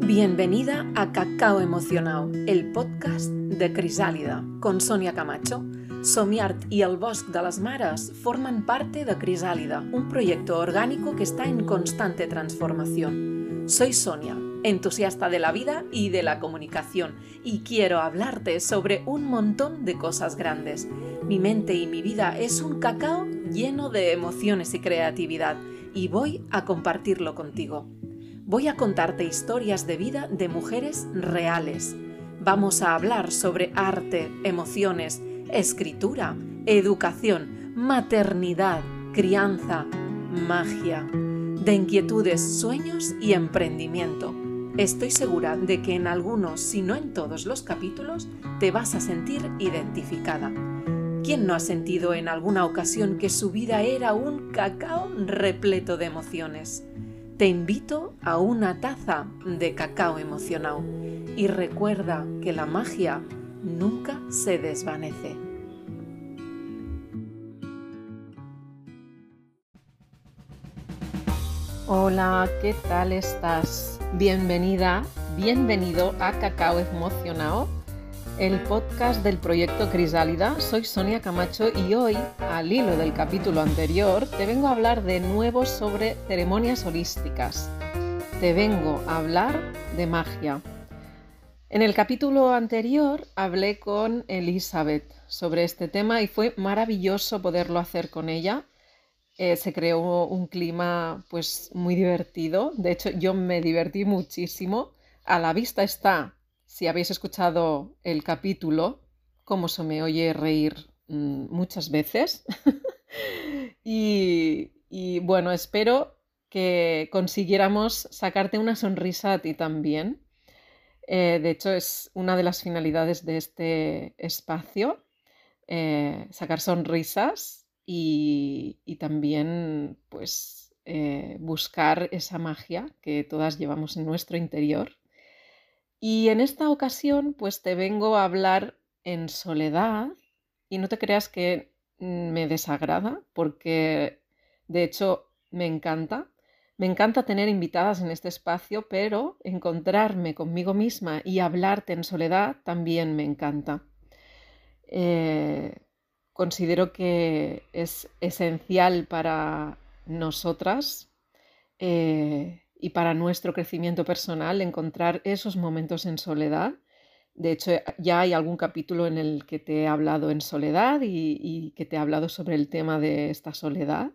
Bienvenida a Cacao Emocionado, el podcast de Crisàlida, con Sonia Camacho. Somiart y el Bosc de las Mares forman parte de Crisálida, un proyecto orgánico que está en constante transformación. Soy Sonia, entusiasta de la vida y de la comunicación, y quiero hablarte sobre un montón de cosas grandes. Mi mente y mi vida es un cacao lleno de emociones y creatividad, y voy a compartirlo contigo. Voy a contarte historias de vida de mujeres reales. Vamos a hablar sobre arte, emociones, escritura, educación, maternidad, crianza, magia, de inquietudes, sueños y emprendimiento. Estoy segura de que en algunos, si no en todos los capítulos, te vas a sentir identificada. ¿Quién no ha sentido en alguna ocasión que su vida era un cacao repleto de emociones? Te invito a una taza de cacao emocionado y recuerda que la magia nunca se desvanece. Hola, ¿qué tal estás? Bienvenida, bienvenido a Cacao Emocionado, el podcast del proyecto Crisálida. Soy Sonia Camacho y hoy, al hilo del capítulo anterior, te vengo a hablar de nuevo sobre ceremonias holísticas. Te vengo a hablar de magia. En el capítulo anterior hablé con Elizabeth sobre este tema y fue maravilloso poderlo hacer con ella. Eh, se creó un clima pues muy divertido. De hecho, yo me divertí muchísimo. A la vista está, si habéis escuchado el capítulo, cómo se me oye reír mm, muchas veces. y, y bueno, espero que consiguiéramos sacarte una sonrisa a ti también eh, de hecho, es una de las finalidades de este espacio, eh, sacar sonrisas y, también pues, eh, buscar esa magia que todas llevamos en nuestro interior. Y en esta ocasión, pues te vengo a hablar en soledad y no te creas que me desagrada, porque de hecho me encanta me encanta tener invitadas en este espacio, pero encontrarme conmigo misma y hablarte en soledad también me encanta. Eh, considero que es esencial para nosotras eh, y para nuestro crecimiento personal encontrar esos momentos en soledad. De hecho, ya hay algún capítulo en el que te he hablado en soledad y que te he hablado sobre el tema de esta soledad.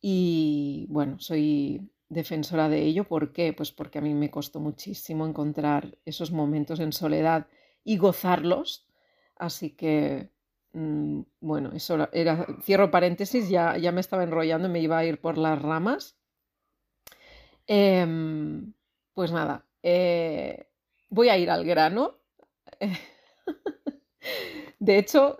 Y bueno, soy defensora de ello. ¿Por qué? Pues porque a mí me costó muchísimo encontrar esos momentos en soledad y gozarlos. Así que, mm, bueno, eso era, cierro paréntesis, ya, ya me estaba enrollando y me iba a ir por las ramas. Em, pues nada, eh, voy a ir al grano. de hecho,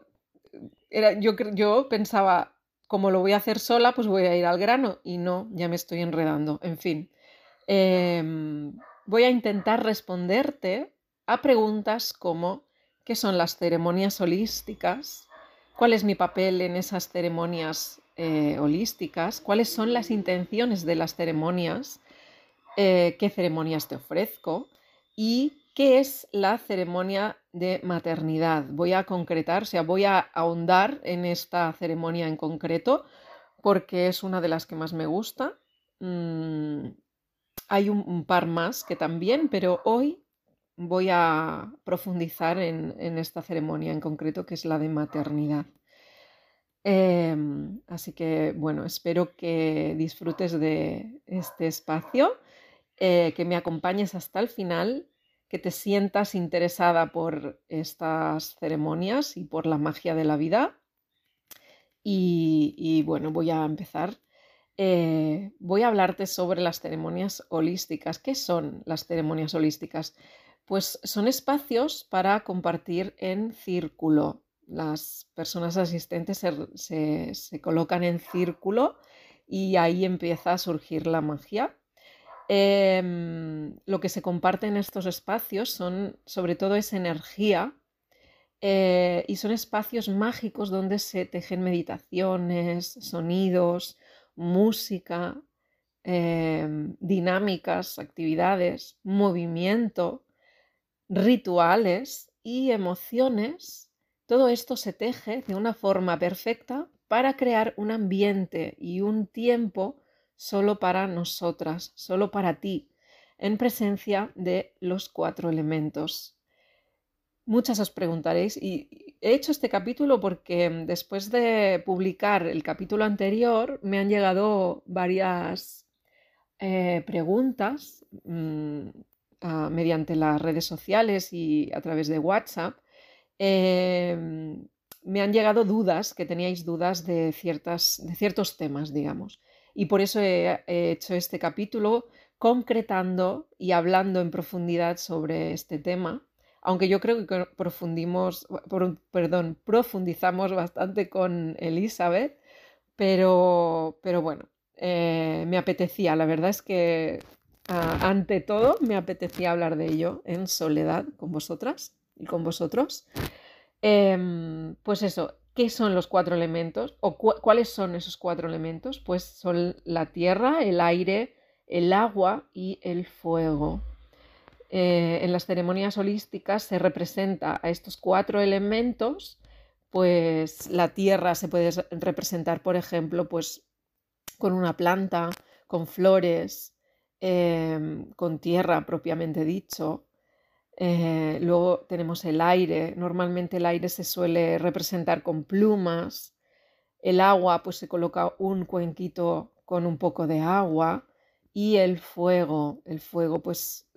era, yo, yo pensaba, como lo voy a hacer sola, pues voy a ir al grano y no, ya me estoy enredando. En fin, em, voy a intentar responderte a preguntas como ¿qué son las ceremonias holísticas? ¿Cuál es mi papel en esas ceremonias eh, holísticas? ¿Cuáles son las intenciones de las ceremonias? Eh, ¿Qué ceremonias te ofrezco? ¿Y qué es la ceremonia de maternidad. Voy a concretar, o sea, voy a ahondar en esta ceremonia en concreto porque es una de las que más me gusta. Mm, hay un, par más que también, pero hoy voy a profundizar en, esta ceremonia en concreto que es la de maternidad. Em, así que bueno, espero que disfrutes de este espacio, eh, que me acompañes hasta el final que te sientas interesada por estas ceremonias y por la magia de la vida. Y, bueno, voy a empezar. Eh, voy a hablarte sobre las ceremonias holísticas. ¿Qué son las ceremonias holísticas? Pues son espacios para compartir en círculo. Las personas asistentes se colocan en círculo y ahí empieza a surgir la magia. Em, lo que se comparte en estos espacios son sobre todo esa energía eh, y son espacios mágicos donde se tejen meditaciones, sonidos, música, em, dinámicas, actividades, movimiento, rituales y emociones, todo esto se teje de una forma perfecta para crear un ambiente y un tiempo solo para nosotras, solo para ti, en presencia de los cuatro elementos. Muchas os preguntaréis, y he hecho este capítulo porque después de publicar el capítulo anterior me han llegado varias eh, preguntas mm, mediante las redes sociales y a través de WhatsApp. Em, me han llegado dudas, que teníais dudas de, ciertas, de ciertos temas, digamos. Y por eso he, hecho este capítulo concretando y hablando en profundidad sobre este tema, aunque yo creo que profundimos, perdón, profundizamos bastante con Elizabeth, pero, pero bueno, eh, me apetecía, la verdad es que ante todo me apetecía hablar de ello en soledad con vosotras y con vosotros. Em, pues eso, ¿Qué son los cuatro elementos? ¿O cuáles son esos cuatro elementos? Pues son la tierra, el aire, el agua y el fuego. Eh, en las ceremonias holísticas se representa a estos cuatro elementos, pues la tierra se puede representar, por ejemplo, pues con una planta, con flores, em, con tierra propiamente dicho, eh, luego tenemos el aire. Normalmente el aire se suele representar con plumas. El agua, pues se coloca un cuenquito con un poco de agua. Y el fuego, el fuego, pues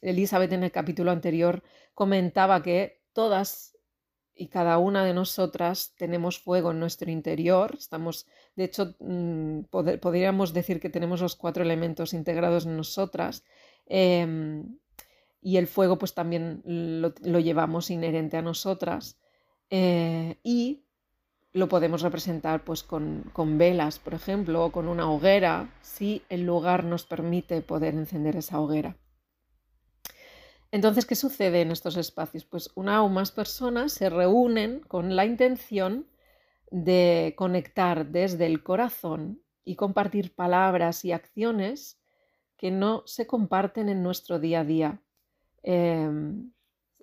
Elizabeth en el capítulo anterior comentaba que todas y cada una de nosotras tenemos fuego en nuestro interior. Estamos, de hecho, mm, podríamos decir que tenemos los cuatro elementos integrados en nosotras. Em, y el fuego pues también lo, llevamos inherente a nosotras eh, y lo podemos representar pues con, con, velas, por ejemplo, o con una hoguera, si el lugar nos permite poder encender esa hoguera. Entonces, ¿qué sucede en estos espacios? Pues una o más personas se reúnen con la intención de conectar desde el corazón y compartir palabras y acciones que no se comparten en nuestro día a día, Em,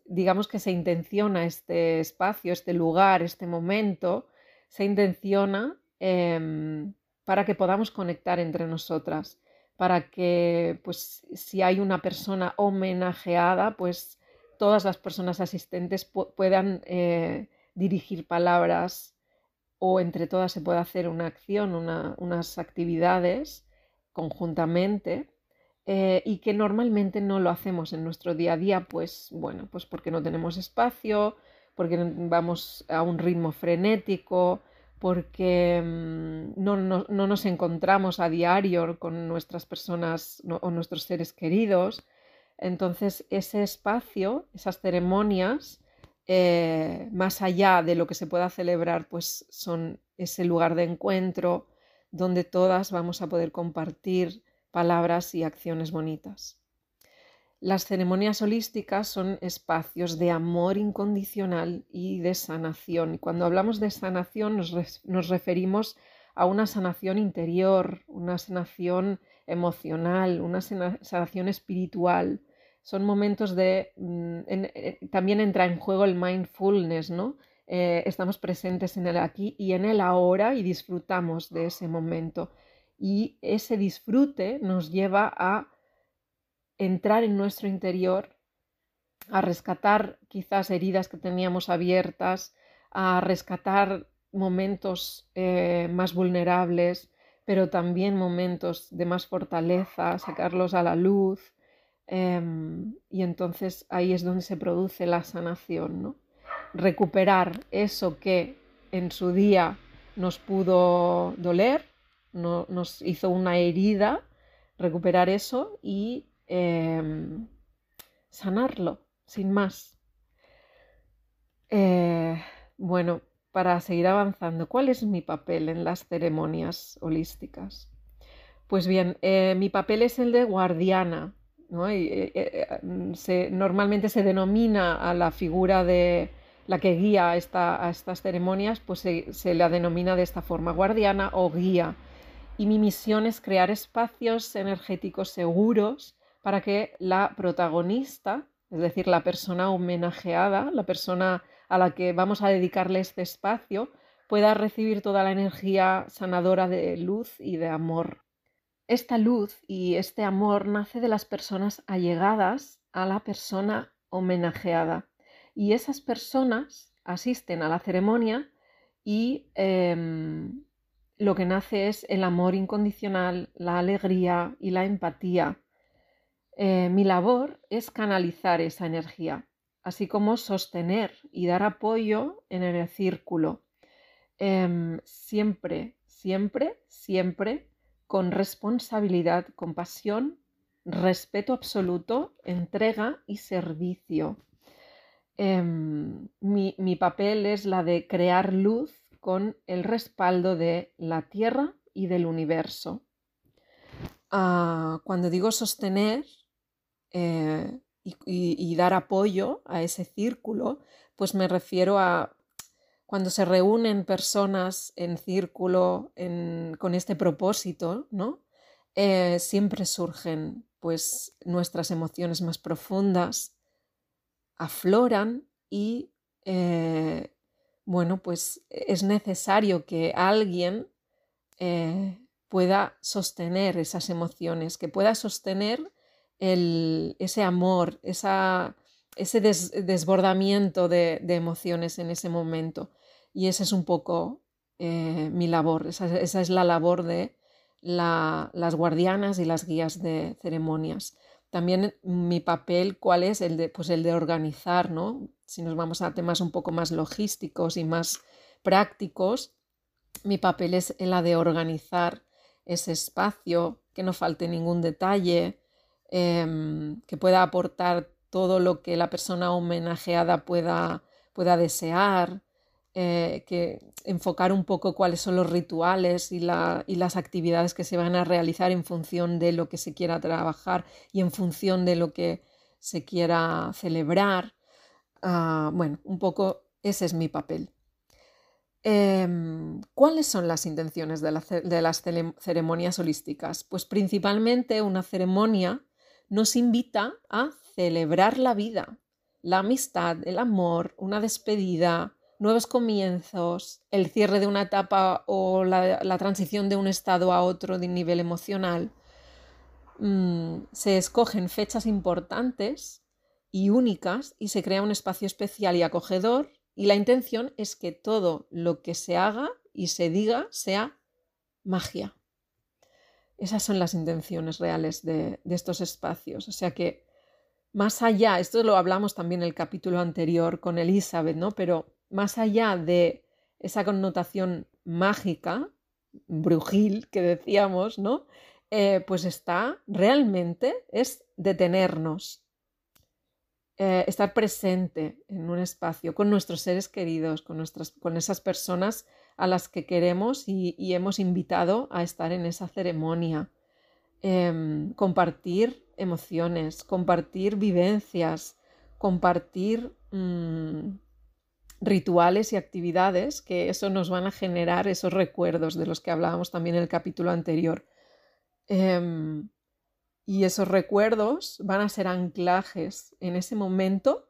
digamos que se intenciona este espacio, este lugar, este momento, se intenciona em, para que podamos conectar entre nosotras, para que pues si hay una persona homenajeada, pues todas las personas asistentes puedan eh, dirigir palabras o entre todas se pueda hacer una acción, unas actividades conjuntamente eh, y que normalmente no lo hacemos en nuestro día a día, pues bueno, pues porque no tenemos espacio, porque vamos a un ritmo frenético, porque mm, no, nos encontramos a diario con nuestras personas o nuestros seres queridos. Entonces, ese espacio, esas ceremonias, eh, más allá de lo que se pueda celebrar, pues son ese lugar de encuentro donde todas vamos a poder compartir palabras y acciones bonitas. Las ceremonias holísticas son espacios de amor incondicional y de sanación. Cuando hablamos de sanación nos, referimos a una sanación interior, una sanación emocional, una sanación espiritual. Son momentos de... Mm, eh, también entra en juego el mindfulness, ¿no? Eh, estamos presentes en el aquí y en el ahora y disfrutamos de ese momento y ese disfrute nos lleva a entrar en nuestro interior, a rescatar quizás heridas que teníamos abiertas, a rescatar momentos eh, más vulnerables, pero también momentos de más fortaleza, sacarlos a la luz. Em, y entonces ahí es donde se produce la sanación, ¿no? Recuperar eso que en su día nos pudo doler no, nos hizo una herida, recuperar eso y em, sanarlo, sin más. Eh, bueno, para seguir avanzando, ¿cuál es mi papel en las ceremonias holísticas? Pues bien, eh, mi papel es el de guardiana. Eh, normalmente se denomina a la figura de la que guía a, estas ceremonias, pues se, se la denomina de esta forma, guardiana o guía y mi misión es crear espacios energéticos seguros para que la protagonista, es decir, la persona homenajeada, la persona a la que vamos a dedicarle este espacio, pueda recibir toda la energía sanadora de luz y de amor. Esta luz y este amor nace de las personas allegadas a la persona homenajeada y esas personas asisten a la ceremonia y em, lo que nace es el amor incondicional, la alegría y la empatía. Eh, mi labor es canalizar esa energía, así como sostener y dar apoyo en el círculo. Em, siempre, siempre, siempre con responsabilidad, compasión, respeto absoluto, entrega y servicio. Em, mi papel es la de crear luz con el respaldo de la Tierra y del universo. Ah, cuando digo sostener eh, y, dar apoyo a ese círculo, pues me refiero a cuando se reúnen personas en círculo con este propósito, ¿no? Eh, siempre surgen pues nuestras emociones más profundas, afloran y eh, bueno, pues es necesario que alguien eh, pueda sostener esas emociones, que pueda sostener ese amor, ese desbordamiento de, emociones en ese momento. Y esa es un poco eh, mi labor, esa, es la labor de las guardianas y las guías de ceremonias. También mi papel, ¿cuál es? El de, pues el de organizar, ¿no? si nos vamos a temas un poco más logísticos y más prácticos, mi papel es la de organizar ese espacio, que no falte ningún detalle, em, que pueda aportar todo lo que la persona homenajeada pueda, pueda desear, eh, que enfocar un poco cuáles son los rituales y, las actividades que se van a realizar en función de lo que se quiera trabajar y en función de lo que se quiera celebrar. Ah, bueno, un poco ese es mi papel. Em, ¿Cuáles son las intenciones de, las ceremonias holísticas? Pues principalmente una ceremonia nos invita a celebrar la vida, la amistad, el amor, una despedida, nuevos comienzos, el cierre de una etapa o la, transición de un estado a otro de nivel emocional. Mm, se escogen fechas importantes y únicas y se crea un espacio especial y acogedor y la intención es que todo lo que se haga y se diga sea magia. Esas son las intenciones reales de, estos espacios. O sea que más allá, esto lo hablamos también en el capítulo anterior con Elizabeth, ¿no? Pero más allá de esa connotación mágica, brujil que decíamos, ¿no? Eh, pues está realmente es detenernos, eh, estar presente en un espacio con nuestros seres queridos, con, nuestras, con esas personas a las que queremos y, hemos invitado a estar en esa ceremonia. Em, compartir emociones, compartir vivencias, compartir mm, rituales y actividades que eso nos van a generar esos recuerdos de los que hablábamos también en el capítulo anterior. Em, y esos recuerdos van a ser anclajes en ese momento,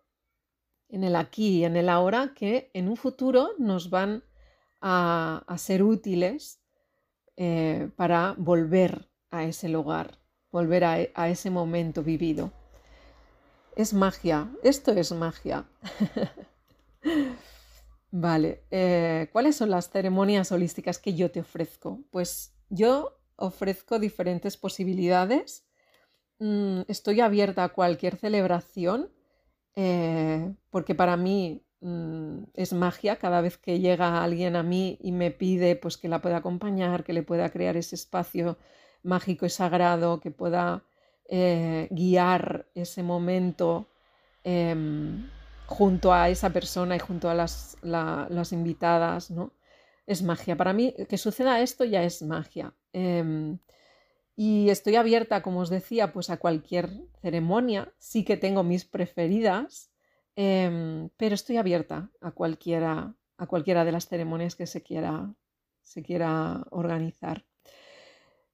en el aquí y en el ahora, que en un futuro nos van a, ser útiles eh, para volver a ese lugar, volver a, ese momento vivido. Es magia, esto es magia. vale, eh, ¿cuáles son las ceremonias holísticas que yo te ofrezco? Pues yo ofrezco diferentes posibilidades Mm, estoy abierta a cualquier celebración eh, porque para mí mm, es magia cada vez que llega alguien a mí y me pide pues que la pueda acompañar, que le pueda crear ese espacio mágico y sagrado, que pueda eh, guiar ese momento em, junto a esa persona y junto a las, las, invitadas, ¿no? Es magia. Para mí, que suceda esto ya es magia. Em, y estoy abierta, como os decía, pues a cualquier ceremonia. Sí que tengo mis preferidas, em, pero estoy abierta a cualquiera, a cualquiera de las ceremonias que se quiera, se quiera organizar.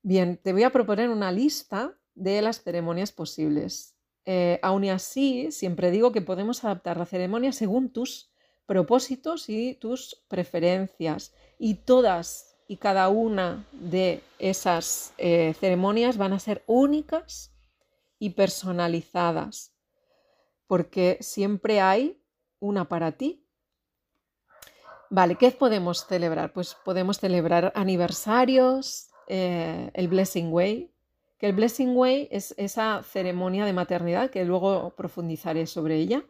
Bien, te voy a proponer una lista de las ceremonias posibles. Eh, aún así, siempre digo que podemos adaptar la ceremonia según tus propósitos y tus preferencias. Y todas y cada una de esas eh, ceremonias van a ser únicas y personalizadas, porque siempre hay una para ti. Vale, ¿qué podemos celebrar? Pues podemos celebrar aniversarios, eh, el Blessing Way, el Blessing Way es esa ceremonia de maternidad, que luego profundizaré sobre ella,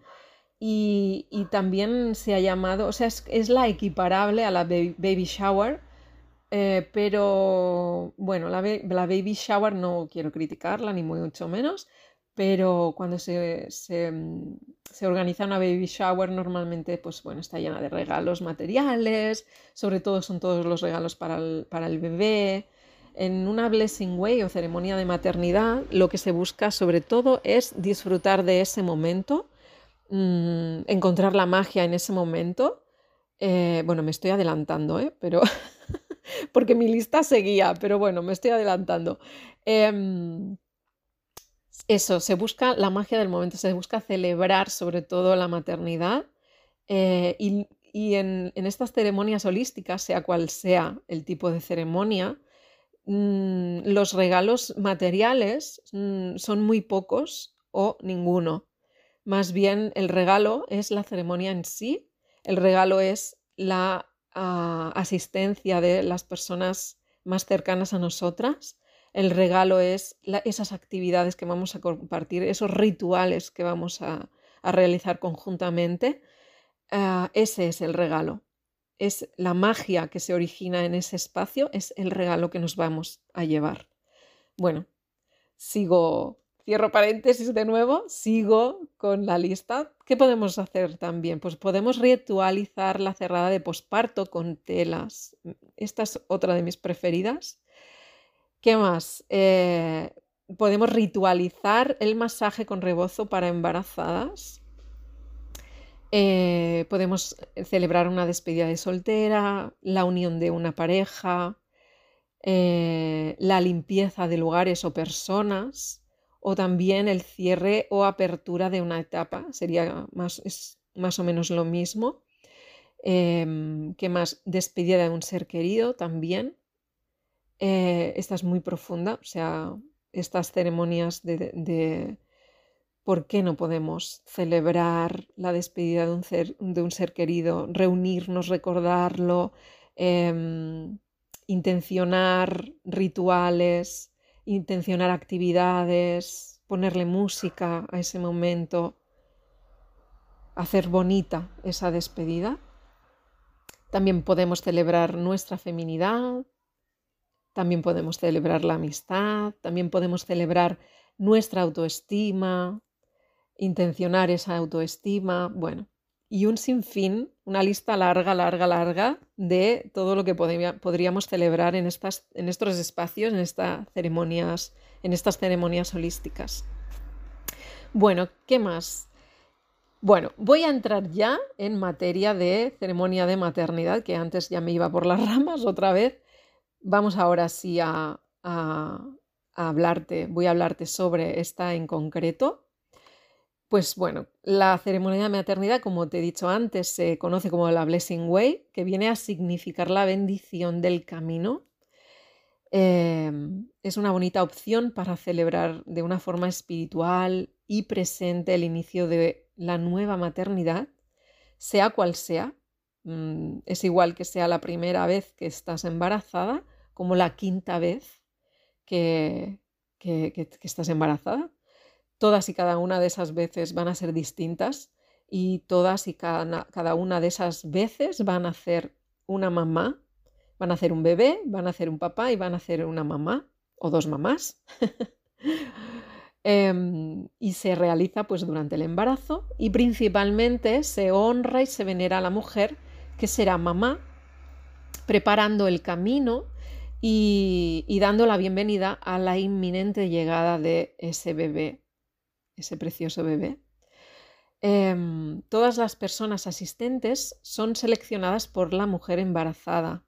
y, también se ha llamado, o sea, es, la equiparable a la baby shower, eh, pero bueno, la, baby shower no quiero criticarla, ni mucho menos, pero cuando se, mm, se, organiza una baby shower normalmente pues bueno, está llena de regalos materiales, sobre todo son todos los regalos para el, para el bebé, en una blessing way o ceremonia de maternidad, lo que se busca sobre todo es disfrutar de ese momento, mm, encontrar la magia en ese momento. Eh, bueno, me estoy adelantando, ¿eh? pero porque mi lista seguía, pero bueno, me estoy adelantando. Em, eso, se busca la magia del momento, se busca celebrar sobre todo la maternidad eh, y, en, estas ceremonias holísticas, sea cual sea el tipo de ceremonia, Mm, los regalos materiales mm, son muy pocos o ninguno. Más bien el regalo es la ceremonia en sí, el regalo es la ah, asistencia de las personas más cercanas a nosotras, el regalo es esas actividades que vamos a compartir, esos rituales que vamos a, realizar conjuntamente. Ah, ese es el regalo es la magia que se origina en ese espacio, es el regalo que nos vamos a llevar. Bueno, sigo, cierro paréntesis de nuevo, sigo con la lista. ¿Qué podemos hacer también? Pues podemos ritualizar la cerrada de posparto con telas. Esta es otra de mis preferidas. ¿Qué más? Eh, podemos ritualizar el masaje con rebozo para embarazadas. Eh, podemos celebrar una despedida de soltera, la unión de una pareja, eh, la limpieza de lugares o personas, o también el cierre o apertura de una etapa. Sería más, más o menos lo mismo. Em, ¿Qué más? Despedida de un ser querido también. Eh, esta es muy profunda, o sea, estas ceremonias de ¿por qué no podemos celebrar la despedida de un ser, querido, reunirnos, recordarlo, em, intencionar rituales, intencionar actividades, ponerle música a ese momento, hacer bonita esa despedida? También podemos celebrar nuestra feminidad, también podemos celebrar la amistad, también podemos celebrar nuestra autoestima, intencionar esa autoestima, bueno, y un sinfín, una lista larga, larga, larga de todo lo que podríamos celebrar en, estas, en estos espacios, en, estas ceremonias, en estas ceremonias holísticas. Bueno, ¿qué más? Bueno, voy a entrar ya en materia de ceremonia de maternidad, que antes ya me iba por las ramas otra vez. Vamos ahora sí a, a hablarte, voy a hablarte sobre esta en concreto. Pues bueno, la ceremonia de maternidad, como te he dicho antes, se conoce como la Blessing Way, que viene a significar la bendición del camino. Em, es una bonita opción para celebrar de una forma espiritual y presente el inicio de la nueva maternidad, sea cual sea. Mm, es igual que sea la primera vez que estás embarazada como la quinta vez que estás embarazada todas y cada una de esas veces van a ser distintas y todas y cada, una de esas veces van a hacer una mamá, van a hacer un bebé, van a hacer un papá y van a hacer una mamá o dos mamás. Em, y se realiza pues durante el embarazo y principalmente se honra y se venera a la mujer que será mamá, preparando el camino y dando la bienvenida a la inminente llegada de ese bebé ese precioso bebé, em, todas las personas asistentes son seleccionadas por la mujer embarazada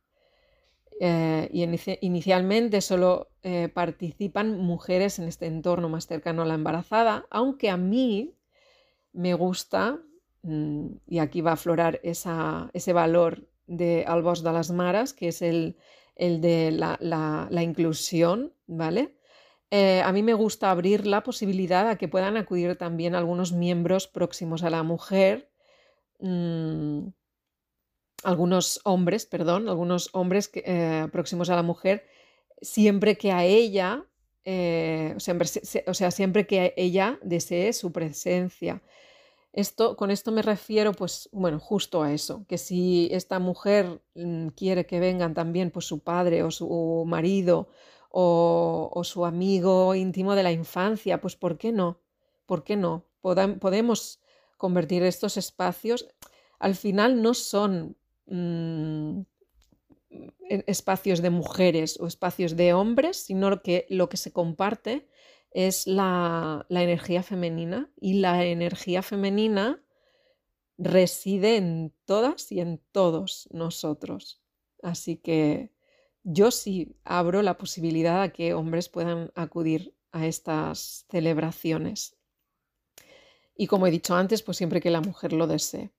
Eh, y inicialmente solo eh, participan mujeres en este entorno más cercano a la embarazada, aunque a mí me gusta, mm, y aquí va a aflorar ese valor de Albos de las Maras, que es el, de la, inclusión, ¿vale? Eh, a mí me gusta abrir la posibilidad a que puedan acudir también algunos miembros próximos a la mujer, mm, algunos hombres, perdón, algunos hombres eh, próximos a la mujer, siempre que a ella, eh, o, sea, siempre que ella desee su presencia. Esto, con esto me refiero, pues, bueno, justo a eso, que si esta mujer mm, quiere que vengan también, pues, su padre o su marido o, su amigo íntimo de la infancia, pues, ¿por qué no? ¿Por qué no? podemos convertir estos espacios, al final no son Mm, espacios de mujeres o espacios de hombres, sino que lo que se comparte es la, energía femenina y la energía femenina reside en todas y en todos nosotros. Así que yo sí abro la posibilidad a que hombres puedan acudir a estas celebraciones. Y como he dicho antes, pues siempre que la mujer lo desee.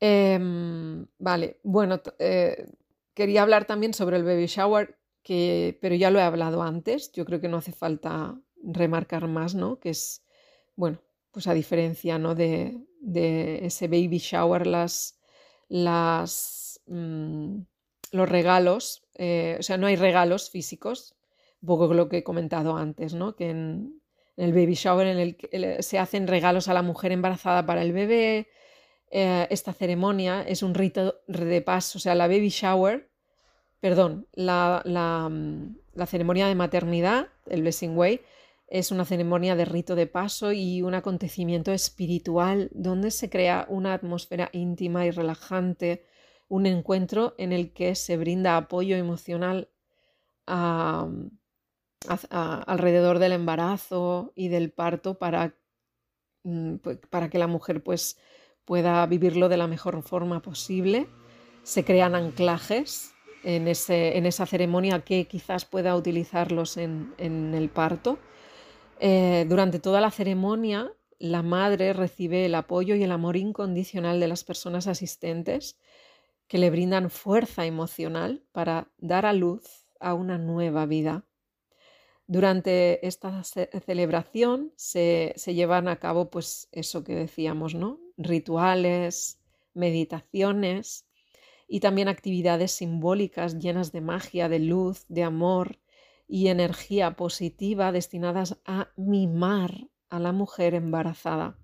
Em, vale, bueno, eh, quería hablar también sobre el baby shower, que, pero ya lo he hablado antes, yo creo que no hace falta remarcar más, ¿no? Que es, bueno, pues a diferencia, ¿no? De, ese baby shower, las, las, mm, los regalos, eh, o sea, no hay regalos físicos, un poco lo que he comentado antes, ¿no? Que en, el baby shower en el se hacen regalos a la mujer embarazada para el bebé, eh, esta ceremonia es un rito de paso, o sea, la baby shower, perdón, la, mm, la, ceremonia de maternidad, el Blessing Way, es una ceremonia de rito de paso y un acontecimiento espiritual donde se crea una atmósfera íntima y relajante, un encuentro en el que se brinda apoyo emocional alrededor del embarazo y del parto para, mm, para que la mujer pues pueda vivirlo de la mejor forma posible. Se crean anclajes en, ese, en esa ceremonia que quizás pueda utilizarlos en, el parto. Eh, durante toda la ceremonia, la madre recibe el apoyo y el amor incondicional de las personas asistentes que le brindan fuerza emocional para dar a luz a una nueva vida. Durante esta celebración se, se, llevan a cabo, pues eso que decíamos, ¿no? rituales, meditaciones y también actividades simbólicas llenas de magia, de luz, de amor y energía positiva destinadas a mimar a la mujer embarazada.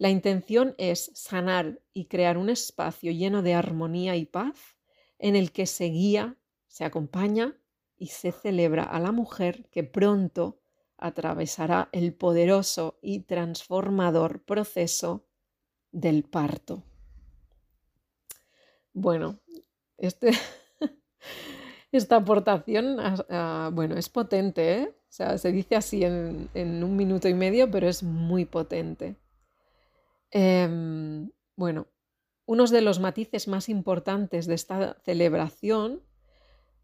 La intención es sanar y crear un espacio lleno de armonía y paz en el que se guía, se acompaña y se celebra a la mujer que pronto atravesará el poderoso y transformador proceso del parto. Bueno, este, esta aportación bueno, es potente, ¿eh? O sea, se dice así en, un minuto y medio, pero es muy potente. Em, bueno, unos de los matices más importantes de esta celebración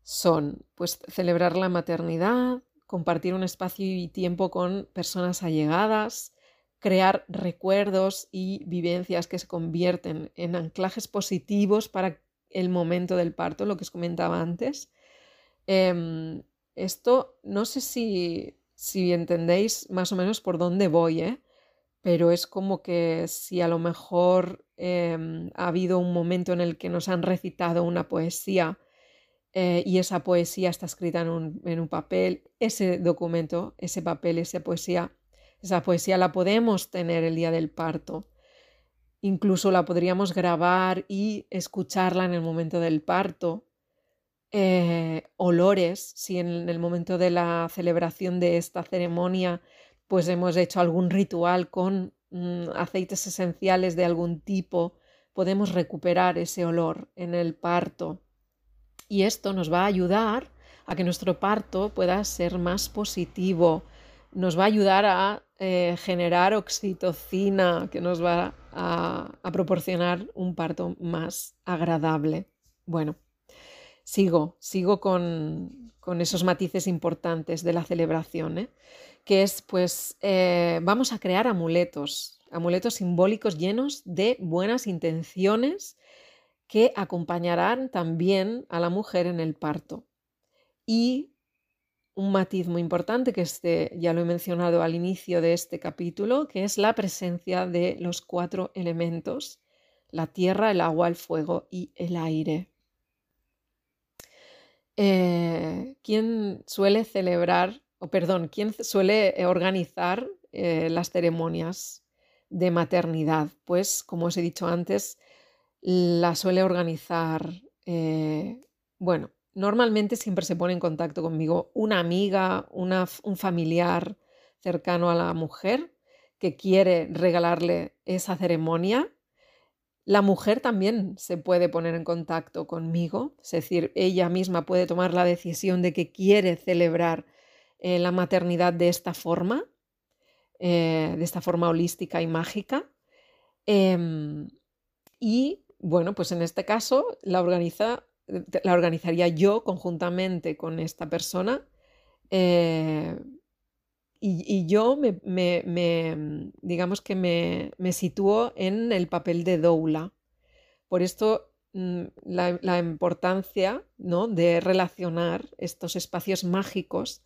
son pues celebrar la maternidad, compartir un espacio y tiempo con personas allegadas, crear recuerdos y vivencias que se convierten en anclajes positivos para el momento del parto, lo que os comentaba antes. Em, esto no sé si, si, entendéis más o menos por dónde voy, ¿eh? Pero es como que si a lo mejor em, ha habido un momento en el que nos han recitado una poesía eh, y esa poesía está escrita en un, papel, ese documento, ese papel, esa poesía esa poesía la podemos tener el día del parto. Incluso la podríamos grabar y escucharla en el momento del parto. Eh, olores, si en el momento de la celebración de esta ceremonia pues hemos hecho algún ritual con mm, aceites esenciales de algún tipo, podemos recuperar ese olor en el parto. Y esto nos va a ayudar a que nuestro parto pueda ser más positivo, nos va a ayudar a eh, generar oxitocina que nos va a, proporcionar un parto más agradable. Bueno, sigo, sigo con, esos matices importantes de la celebración, ¿eh? Que es, pues, eh, vamos a crear amuletos, amuletos simbólicos llenos de buenas intenciones que acompañarán también a la mujer en el parto. Y un matiz muy importante, que este ya lo he mencionado al inicio de este capítulo, que es la presencia de los cuatro elementos, la tierra, el agua, el fuego y el aire. Eh, ¿Quién suele celebrar, o perdón, quién suele organizar eh, las ceremonias de maternidad? Pues, como os he dicho antes, la suele organizar, eh, bueno, normalmente siempre se pone en contacto conmigo una amiga, un familiar cercano a la mujer que quiere regalarle esa ceremonia. La mujer también se puede poner en contacto conmigo, es decir, ella misma puede tomar la decisión de que quiere celebrar eh, la maternidad de esta forma, eh, de esta forma holística y mágica. Em, y bueno, pues en este caso la, organiza, la organizaría yo conjuntamente con esta persona eh, y, yo me, digamos que me, me, sitúo en el papel de doula. Por esto mm, la, importancia ¿no? de relacionar estos espacios mágicos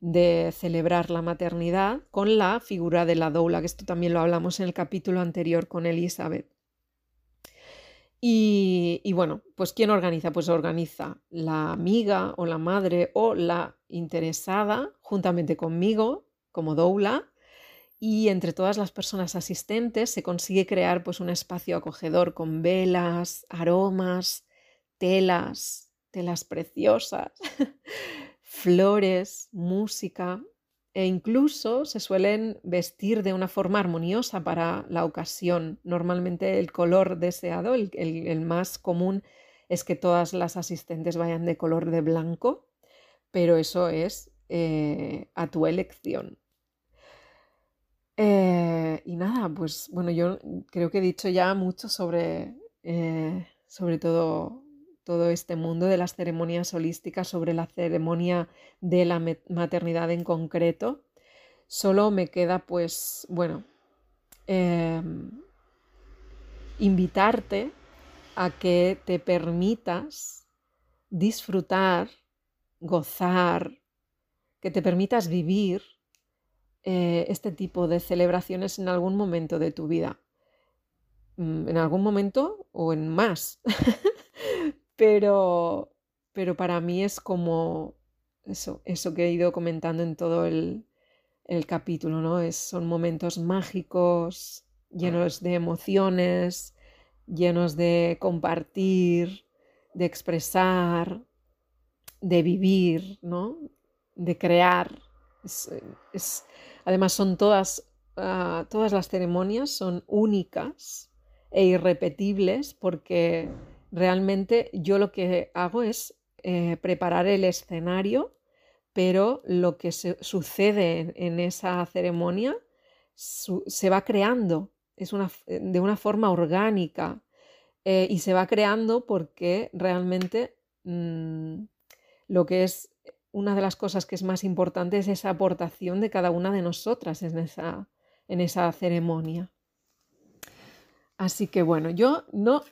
de celebrar la maternidad con la figura de la doula, que esto también lo hablamos en el capítulo anterior con Elizabeth. Y, bueno, pues ¿quién organiza? Pues organiza la amiga o la madre o la interesada juntamente conmigo como doula y entre todas las personas asistentes se consigue crear pues un espacio acogedor con velas, aromas, telas, telas preciosas, flores, música e incluso se suelen vestir de una forma armoniosa para la ocasión. Normalmente el color deseado, el, más común, es que todas las asistentes vayan de color de blanco, pero eso es eh, a tu elección. Eh, y nada, pues bueno, yo creo que he dicho ya mucho sobre, eh, sobre todo todo este mundo de las ceremonias holísticas, sobre la ceremonia de la maternidad en concreto. Solo me queda, pues, bueno, em, invitarte a que te permitas disfrutar, gozar, que te permitas vivir eh, este tipo de celebraciones en algún momento de tu vida. Mm, en algún momento o en más. Pero, pero para mí es como eso, eso que he ido comentando en todo el, capítulo, ¿no? Es, son momentos mágicos, llenos de emociones, llenos de compartir, de expresar, de vivir, ¿no? De crear. además, son todas, ah, todas las ceremonias son únicas e irrepetibles porque Realmente yo lo que hago es eh, preparar el escenario, pero lo que sucede en, esa ceremonia se va creando es una, de una forma orgánica eh, y se va creando porque realmente mm, lo que es una de las cosas que es más importante es esa aportación de cada una de nosotras en esa, en esa ceremonia. Así que bueno, yo no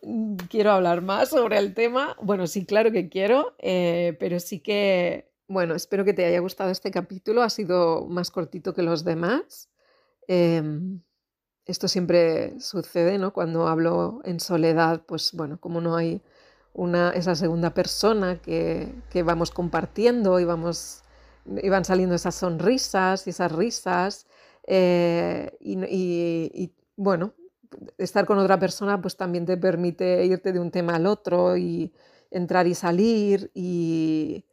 quiero hablar más sobre el tema. Bueno, sí, claro que quiero, eh, pero sí que, bueno, espero que te haya gustado este capítulo. Ha sido más cortito que los demás. Em, esto siempre sucede, ¿no? Cuando hablo en soledad, pues bueno, como no hay una, esa segunda persona que, vamos compartiendo y, vamos, y van saliendo esas sonrisas y esas risas. Eh, y bueno, estar con otra persona pues también te permite irte de un tema al otro y entrar y salir y,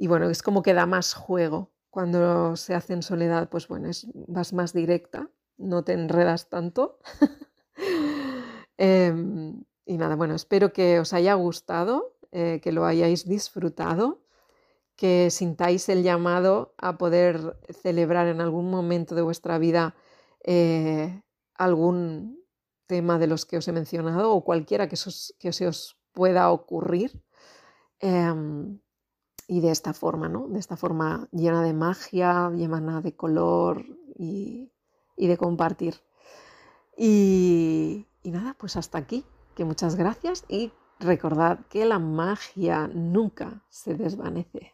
bueno, es como que da más juego. Cuando se hace en soledad, pues bueno, es, vas más directa, no te enredas tanto. Em, y nada, bueno, espero que os haya gustado, eh, que lo hayáis disfrutado, que sintáis el llamado a poder celebrar en algún momento de vuestra vida eh, algún tema de los que os he mencionado o cualquiera que, que se os pueda ocurrir. Em, y de esta forma, ¿no? De esta forma llena de magia, llena de color y, de compartir. Y, y nada, pues hasta aquí, que muchas gracias y recordad que la magia nunca se desvanece.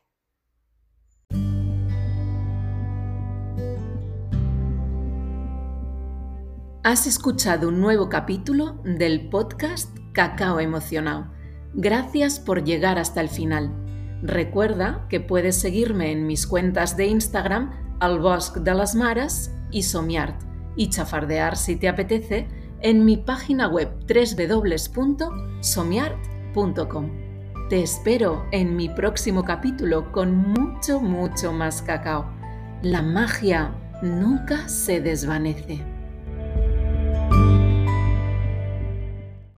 Has escuchado un nuevo capítulo del podcast Cacao Emocionado. Gracias por llegar hasta el final. Recuerda que puedes seguirme en mis cuentas de Instagram, al Bosque de las Maras y Somiart, y chafardear si te apetece en mi página web www.somiart.com. Te espero en mi próximo capítulo con mucho, mucho más cacao. La magia nunca se desvanece.